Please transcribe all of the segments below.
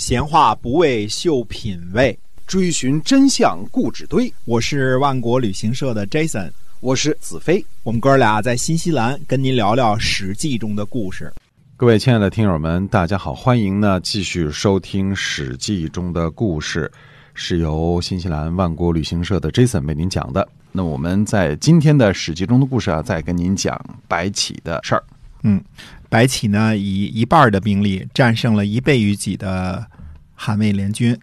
闲话不为秀品味，追寻真相故纸堆。我是万国旅行社的 Jason，我是子飞。我们哥俩在新西兰跟您聊聊《史记》中的故事。各位亲爱的听友们，大家好，欢迎呢继续收听《史记》中的故事，是由新西兰万国旅行社的 Jason 为您讲的。那我们在今天的《史记》中的故事啊，再跟您讲白起的事儿。嗯，白起呢以一半的兵力战胜了一倍于己的韩魏联军，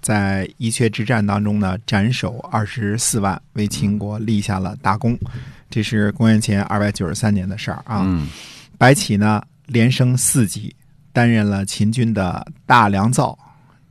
在伊阙之战当中呢斩首二十四万，为秦国立下了大功。这是公元前二百九十三年的事儿啊。嗯白起呢连升四级，担任了秦军的大良造。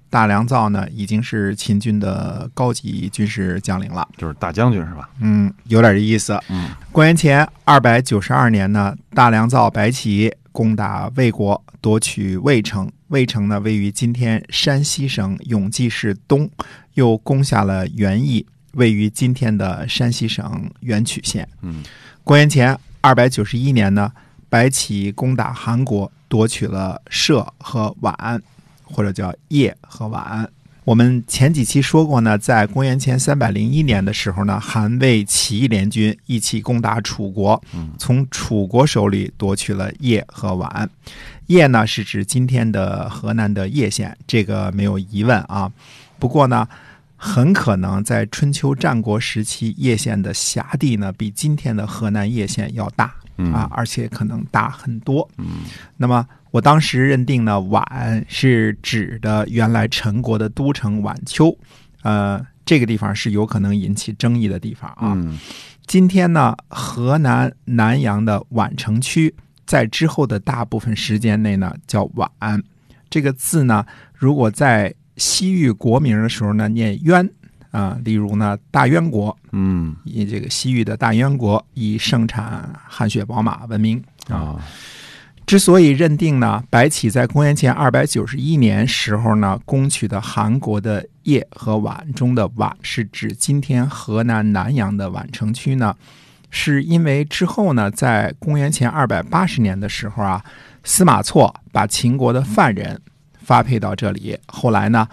大良造呢已经是秦军的高级军事将领了。就是大将军是吧？嗯，有点这意思。嗯，公元前二百九十二年呢，大良造白起攻打魏国，夺取魏城。魏城呢位于今天山西省永济市东，又攻下了原邑，位于今天的山西省垣曲县。嗯，公元前二百九十一年呢，白起攻打韩国，夺取了涉和宛，或者叫叶和宛。我们前几期说过呢，在公元前三百零一年的时候呢，韩魏起义联军一起攻打楚国，从楚国手里夺取了叶和宛。叶呢是指今天的河南的叶县，这个没有疑问啊。不过呢，很可能在春秋战国时期，叶县的辖地呢比今天的河南叶县要大嗯啊，而且可能大很多。嗯那么我当时认定呢，宛是指的原来陈国的都城宛丘，呃，这个地方是有可能引起争议的地方啊。嗯今天呢，河南南阳的宛城区，在之后的大部分时间内呢，叫宛。这个字呢，如果在西域国名的时候呢，念渊啊、例如呢，大渊国，嗯以这个西域的大渊国以盛产汗血宝马闻名啊。啊之所以认定呢，白起在公元前二百九十一年时候呢，攻取的韩国的叶和宛中的宛是指今天河南南阳的宛城区呢，是因为之后呢，在公元前二百八十年的时候啊，司马错把秦国的犯人发配到这里，后来呢，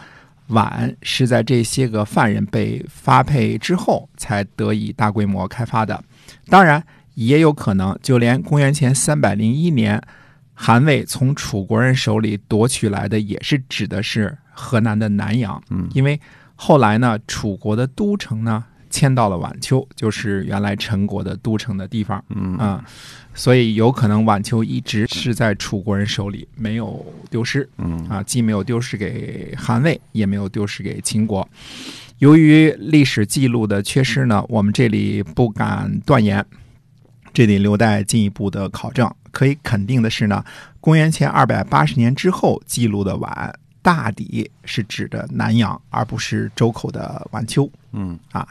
宛是在这些个犯人被发配之后才得以大规模开发的。当然，也有可能就连公元前三百零一年。韩魏从楚国人手里夺取来的，也是指的是河南的南阳。嗯因为后来呢，楚国的都城呢迁到了晚丘，就是原来陈国的都城的地方嗯啊、所以有可能晚丘一直是在楚国人手里，没有丢失嗯啊，既没有丢失给韩魏，也没有丢失给秦国。由于历史记录的缺失呢，我们这里不敢断言，这里留待进一步的考证。可以肯定的是呢，公元前二百八十年之后记录的宛，大抵是指的南阳，而不是周口的晚秋。嗯啊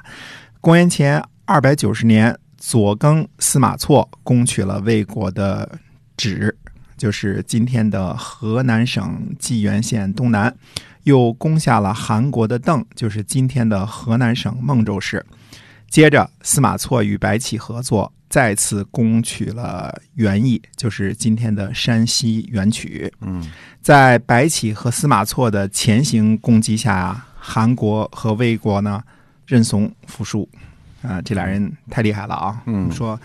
公元前二百九十年，左更司马错攻取了魏国的芷，就是今天的河南省济源县东南，又攻下了韩国的邓，就是今天的河南省孟州市。接着，司马错与白起合作，再次攻取了原邑，就是今天的山西垣曲。嗯在白起和司马错的前行攻击下啊，韩国和魏国呢认怂服输，啊、这俩人太厉害了啊！嗯我们说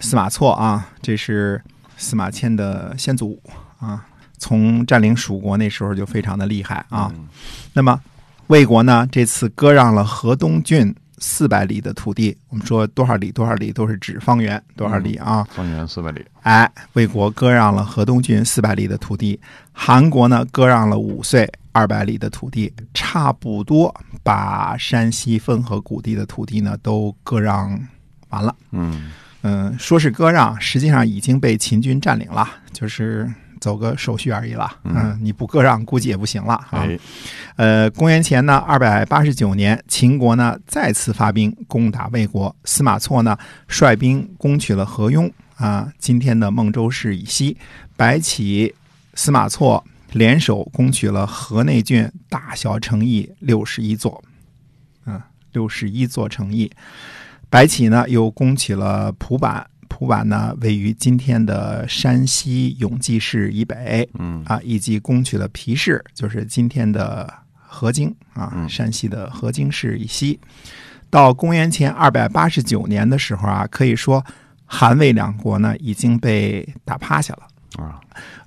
司马错啊，这是司马迁的先祖啊，从占领蜀国那时候就非常的厉害啊。嗯那么魏国呢，这次割让了河东郡四百里的土地，我们说多少里多少里都是指方圆多少里啊？方圆四百里。哎，魏国割让了河东郡四百里的土地，韩国呢割让了五岁二百里的土地，差不多把山西汾河谷地的土地呢都割让完了。嗯嗯，说是割让，实际上已经被秦军占领了，就是走个手续而已了。嗯，你不割让，估计也不行了啊。哎 呃，公元前呢二百八十九年，秦国呢再次发兵攻打魏国，司马错呢率兵攻取了河雍啊，今天的孟州市以西。白起、司马错联手攻取了河内郡大小城邑六十一座，啊，六十一座城邑。白起呢又攻取了蒲坂，蒲坂呢，位于今天的山西永济市以北，嗯啊，以及攻取了皮市，就是今天的河津啊，嗯山西的河津市以西。到公元前二百八十九年的时候啊，可以说韩魏两国呢已经被打趴下了。啊，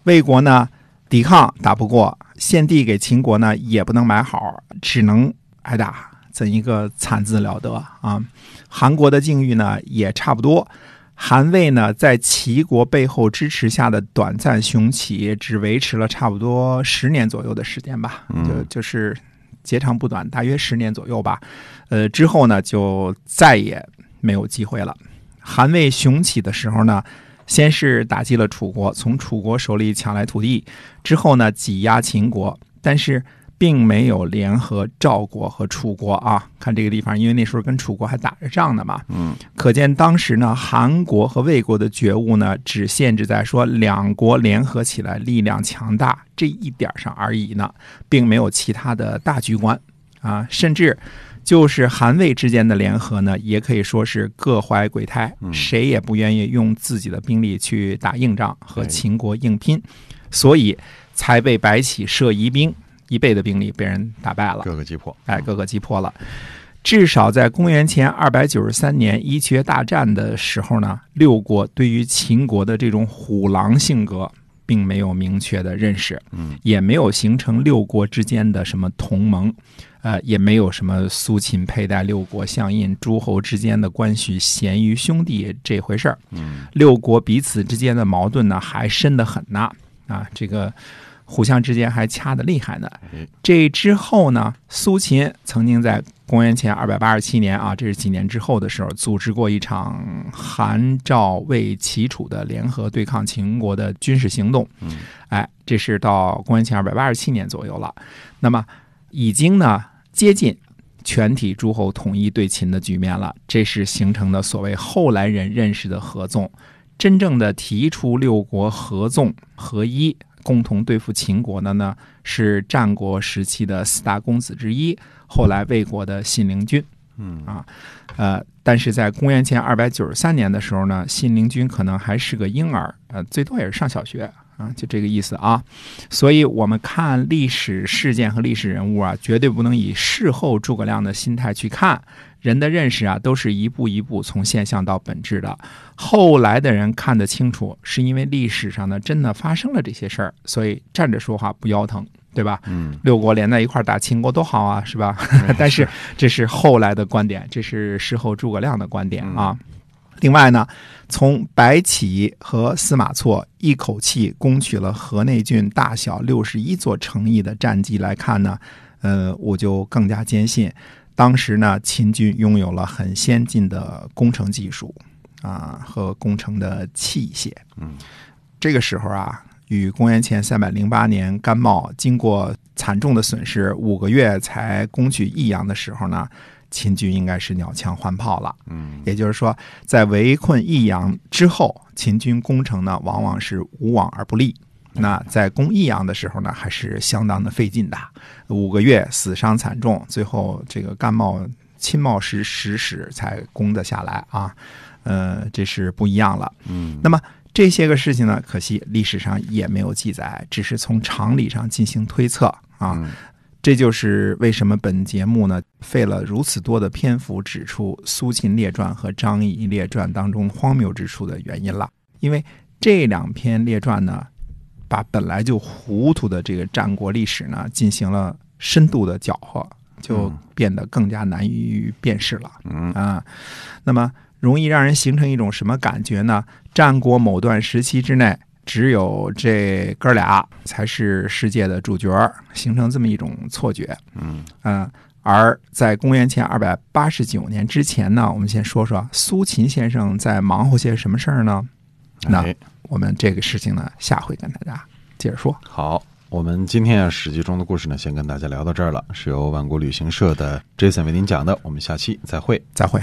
魏国呢抵抗打不过，献帝给秦国呢也不能买好，只能挨打，怎一个惨字了得啊！韩国的境遇呢也差不多。韩魏呢，在齐国背后支持下的短暂雄起，只维持了差不多十年左右的时间吧，嗯就就是截长不短，大约十年左右吧。呃，之后呢，就再也没有机会了。韩魏雄起的时候呢，先是打击了楚国，从楚国手里抢来土地，之后呢挤压秦国，但是并没有联合赵国和楚国啊。看这个地方，因为那时候跟楚国还打着仗呢嘛，嗯可见当时呢，韩国和魏国的觉悟呢，只限制在说两国联合起来力量强大这一点上而已呢，并没有其他的大局观啊，甚至。就是韩魏之间的联合呢，也可以说是各怀鬼胎，嗯谁也不愿意用自己的兵力去打硬仗和秦国硬拼，所以才被白起设疑兵，一倍的兵力被人打败了。各个击破，哎，各个击破了。至少在公元前二百九十三年伊阙大战的时候呢，六国对于秦国的这种虎狼性格并没有明确的认识，嗯，也没有形成六国之间的什么同盟，呃，也没有什么苏秦佩戴六国相印，诸侯之间的关系咸于兄弟这回事儿。嗯，六国彼此之间的矛盾呢，还深得很呐，啊，这个互相之间还掐得厉害呢。哎这之后呢，苏秦曾经在公元前二百八十七年啊，这是几年之后的时候，组织过一场韩赵魏齐楚的联合对抗秦国的军事行动。嗯，哎，这是到公元前二百八十七年左右了。那么已经呢接近全体诸侯统一对秦的局面了，这是形成的所谓后来人认识的合纵。真正的提出六国合纵合一。共同对付秦国的呢，是战国时期的四大公子之一，后来魏国的信陵君。嗯啊，呃，但是在公元前二百九十三年的时候呢，信陵君可能还是个婴儿，呃，最多也是上小学啊，就这个意思啊。所以我们看历史事件和历史人物啊，绝对不能以事后诸葛亮的心态去看。人的认识啊，都是一步一步从现象到本质的。后来的人看得清楚，是因为历史上呢真的发生了这些事儿，所以站着说话不腰疼，对吧？嗯，六国连在一块儿打秦国多好啊，是吧？但是这是后来的观点，这是事后诸葛亮的观点啊。另外呢，从白起和司马错一口气攻取了河内郡大小六十一座城邑的战绩来看呢，呃，我就更加坚信，当时呢，秦军拥有了很先进的工程技术啊和工程的器械。嗯，这个时候啊，与公元前三百零八年甘茂经过惨重的损失，五个月才攻取益阳的时候呢，秦军应该是鸟枪换炮了。嗯，也就是说，在围困益阳之后，秦军攻城呢，往往是无往而不利。那在攻益阳的时候呢，还是相当的费劲的，五个月死伤惨重，最后这个甘茂亲冒失使使才攻得下来啊，呃，这是不一样了。嗯，那么这些个事情呢，可惜历史上也没有记载，只是从常理上进行推测啊。嗯这就是为什么本节目呢费了如此多的篇幅指出苏秦列传和张仪列传当中荒谬之处的原因了。因为这两篇列传呢，把本来就糊涂的这个战国历史呢，进行了深度的搅和，就嗯变得更加难于辨识了。嗯啊，那么容易让人形成一种什么感觉呢？战国某段时期之内，只有这哥俩才是世界的主角儿，形成这么一种错觉。嗯嗯、而在公元前二百八十九年之前呢，我们先说说苏秦先生在忙活些什么事儿呢？那哎我们这个事情呢，下回跟大家接着说。好，我们今天啊《史记》中的故事呢，先跟大家聊到这儿了，是由万国旅行社的 Jason 为您讲的，我们下期再会。再会。